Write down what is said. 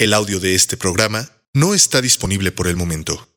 El audio de este programa no está disponible por el momento.